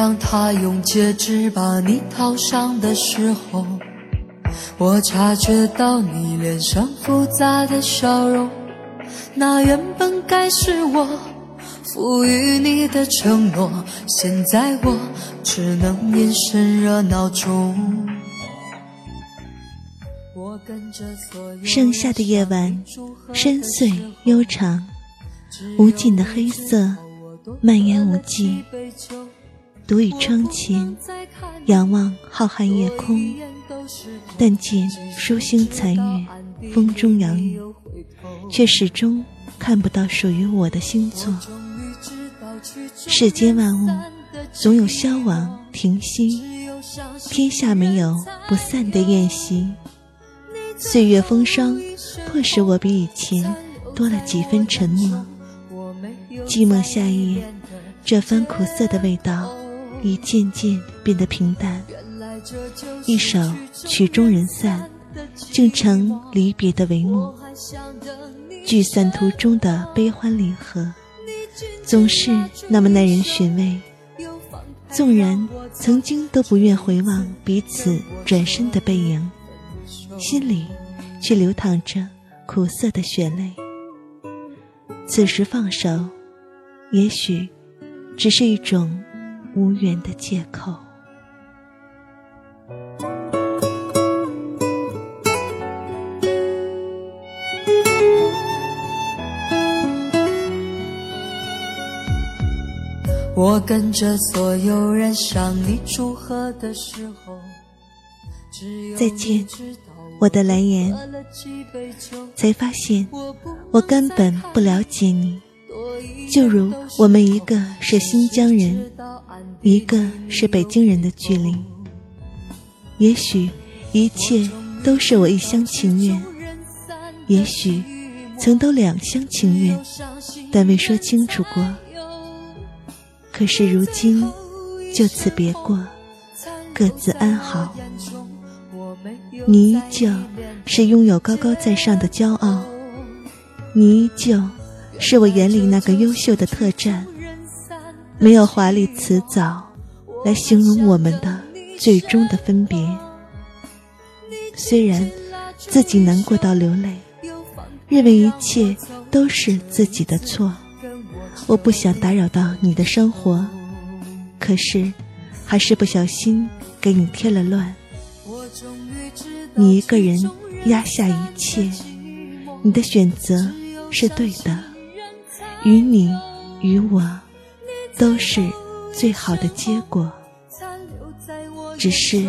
让他用戒指把你套上的时候，我察觉到你脸上复杂的笑容。那原本该是我赋予你的承诺，现在我只能隐身热闹中。盛夏的夜晚，深邃悠长，无尽的黑色蔓延无际。独倚窗前，仰望浩瀚夜空，但见疏星残月，风中摇曳，却始终看不到属于我的星座。世间万物总有消亡停息，天下没有不散的宴席。岁月风霜，迫使我比以前多了几分沉默。寂寞夏夜，这番苦涩的味道。已渐渐变得平淡，一首曲终人散，竟成离别的帷幕。聚散途中的悲欢离合，总是那么耐人寻味。纵然曾经都不愿回望彼此转身的背影，心里却流淌着苦涩的血泪。此时放手，也许只是一种。无缘的借口。我跟着所有人向你祝贺的时候，再见，我的蓝颜。才发现，我根本不了解你。就如我们一个是新疆人，一个是北京人的距离，也许一切都是我一厢情愿，也许曾都两厢情愿，但未说清楚过。可是如今就此别过，各自安好。你依旧是拥有高高在上的骄傲，你依旧。是我眼里那个优秀的特战，没有华丽辞藻来形容我们的最终的分别。虽然自己难过到流泪，认为一切都是自己的错，我不想打扰到你的生活，可是还是不小心给你添了乱。你一个人压下一切，你的选择是对的。与你与我都是最好的结果，只是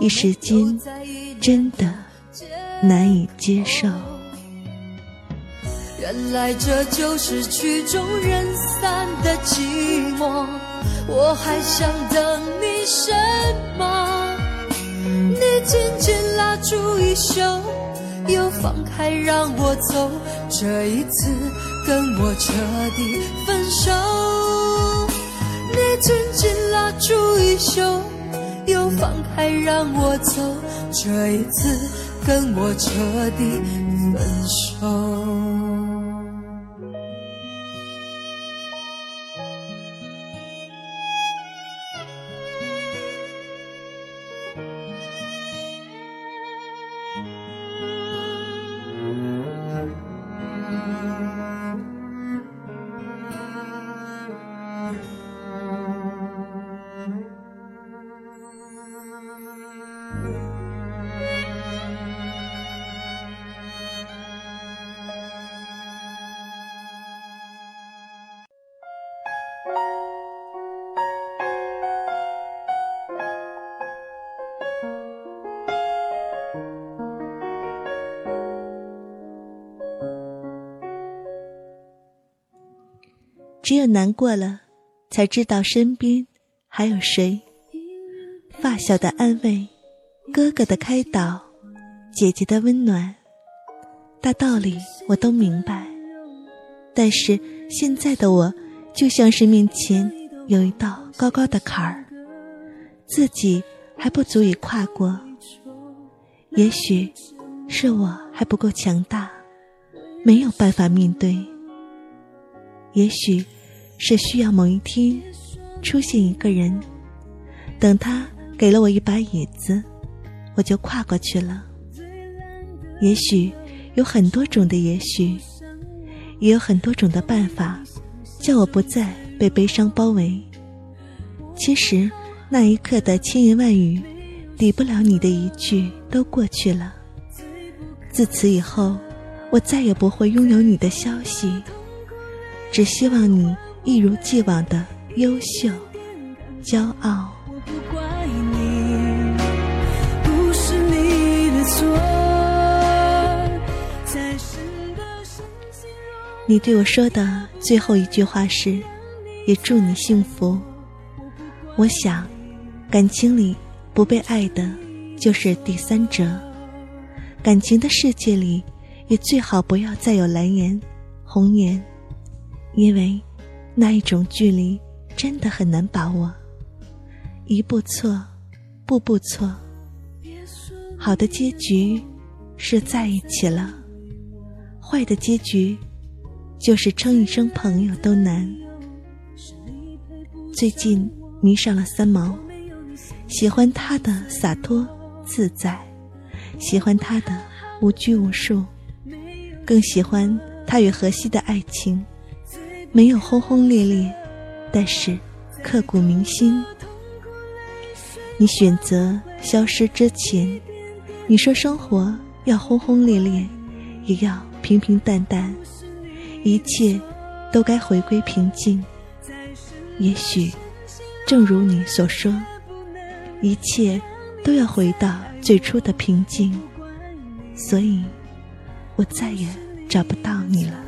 一时间真的难以接受。原来这就是曲终人散的寂寞，我还想等你什么？你紧紧拉住衣袖，又放开让我走，这一次。跟我彻底分手，紧紧拉住衣袖，又放开让我走，这一次跟我彻底分手。只有难过了，才知道身边还有谁。发小的安慰，哥哥的开导，姐姐的温暖，大道理我都明白。但是现在的我，就像是面前有一道高高的坎儿，自己还不足以跨过。也许是我还不够强大，没有办法面对。也许是需要某一天出现一个人，等他给了我一把椅子，我就跨过去了。也许有很多种的也许，也有很多种的办法，叫我不再被悲伤包围。其实那一刻的千言万语。抵不了你的一句“都过去了”。自此以后，我再也不会拥有你的消息。只希望你一如既往的优秀、骄傲。你对我说的最后一句话是：“也祝你幸福。”我想，感情里。不被爱的，就是第三者。感情的世界里，也最好不要再有蓝颜、红颜，因为那一种距离真的很难把握。一步错，步步错。好的结局是在一起了，坏的结局就是称一声朋友都难。最近迷上了三毛。喜欢他的洒脱自在，喜欢他的无拘无束，更喜欢他与荷西的爱情，没有轰轰烈烈，但是刻骨铭心。你选择消失之前，你说生活要轰轰烈烈，也要平平淡淡，一切都该回归平静。也许，正如你所说。一切都要回到最初的平静，所以我再也找不到你了。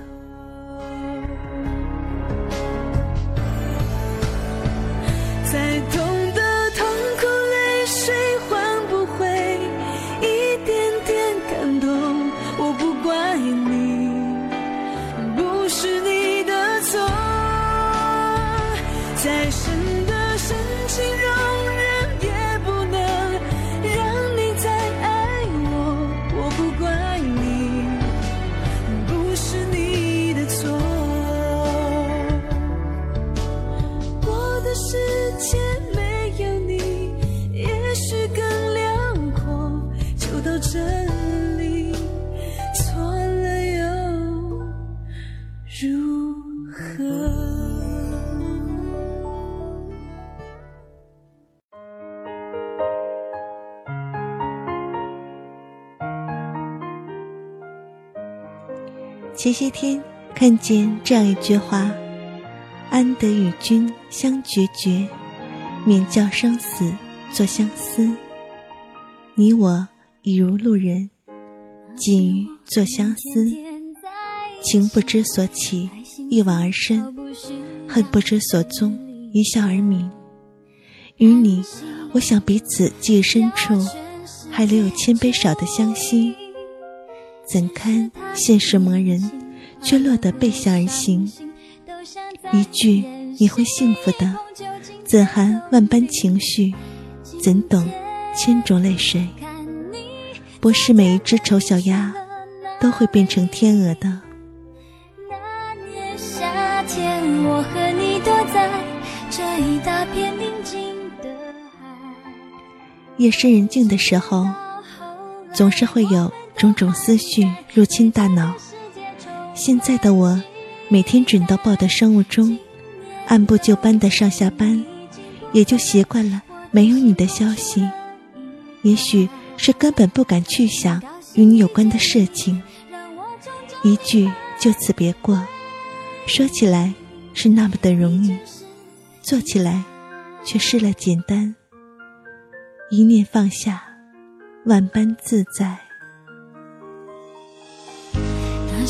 再多前些天看见这样一句话：“安得与君相决绝，免教生死作相思。”你我已如路人，仅于作相思。情不知所起，一往而深；恨不知所踪，一笑而泯。与你，我想彼此记忆深处，还留有千杯少的相惜。怎堪现实磨人，却落得背向而行。一句你会幸福的，怎含万般情绪？怎懂千种泪水？不是每一只丑小鸭都会变成天鹅的。那年夏天，我和你躲在这一大片宁静的海。夜深人静的时候，总是会有。种种思绪入侵大脑。现在的我，每天准到爆的生物钟，按部就班的上下班，也就习惯了没有你的消息。也许是根本不敢去想与你有关的事情，一句就此别过。说起来是那么的容易，做起来却失了简单。一念放下，万般自在。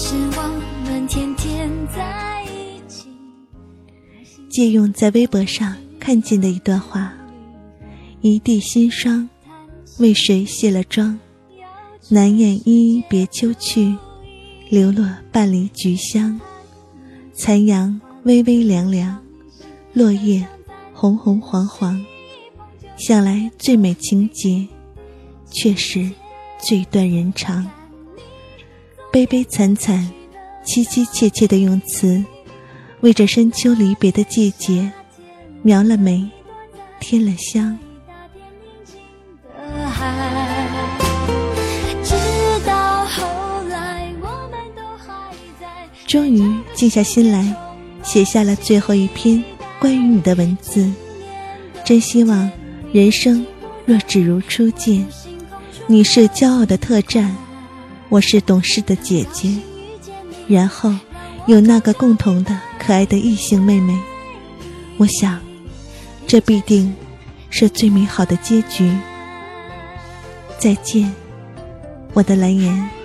是我们天天在一起。借用在微博上看见的一段话：一地心霜，为谁卸了妆？难掩依依别秋去，流落半篱菊香。残阳微微凉凉，落叶红红黄黄。想来最美情节，却是最断人肠。悲悲惨惨，凄凄切切的用词，为这深秋离别的季节，描了眉，添了香。终于静下心来，写下了最后一篇关于你的文字。真希望人生若只如初见，你是骄傲的特战。我是懂事的姐姐，然后有那个共同的可爱的异性妹妹。我想，这必定是最美好的结局。再见，我的蓝颜。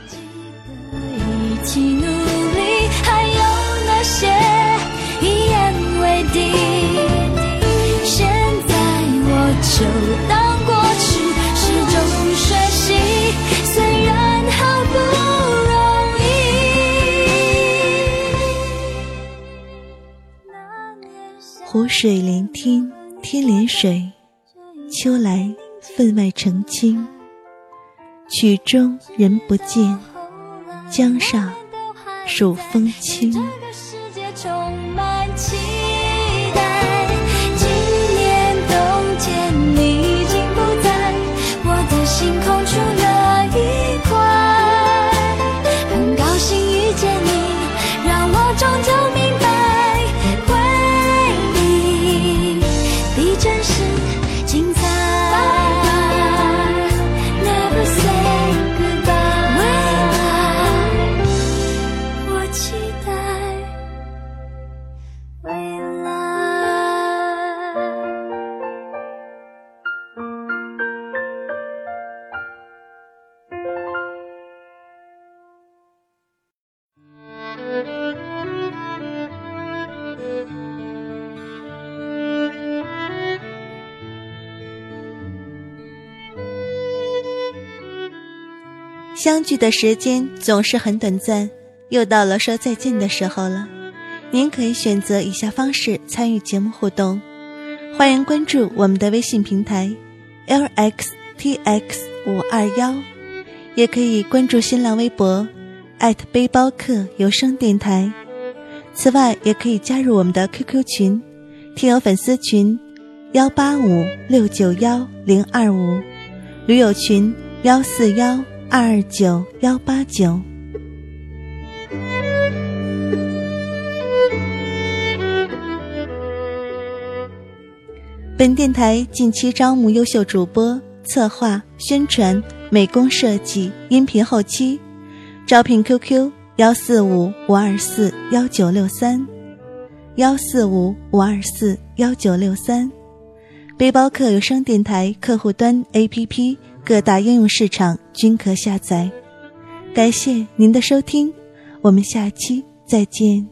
水连天，天连水，秋来分外澄清。曲终人不见，江上数风轻。相聚的时间总是很短暂，又到了说再见的时候了。您可以选择以下方式参与节目互动：欢迎关注我们的微信平台 lxtx 五二幺，也可以关注新浪微博艾特背包客有声电台。此外，也可以加入我们的 QQ 群，听友粉丝群幺八五六九幺零二五，驴友群幺四幺。二九幺八九。本电台近期招募优秀主播，策划、宣传、美工设计、音频后期，招聘 QQ 幺四五五二四幺九六三，幺四五五二四幺九六三，背包客有声电台客户端 APP。各大应用市场均可下载。感谢您的收听，我们下期再见。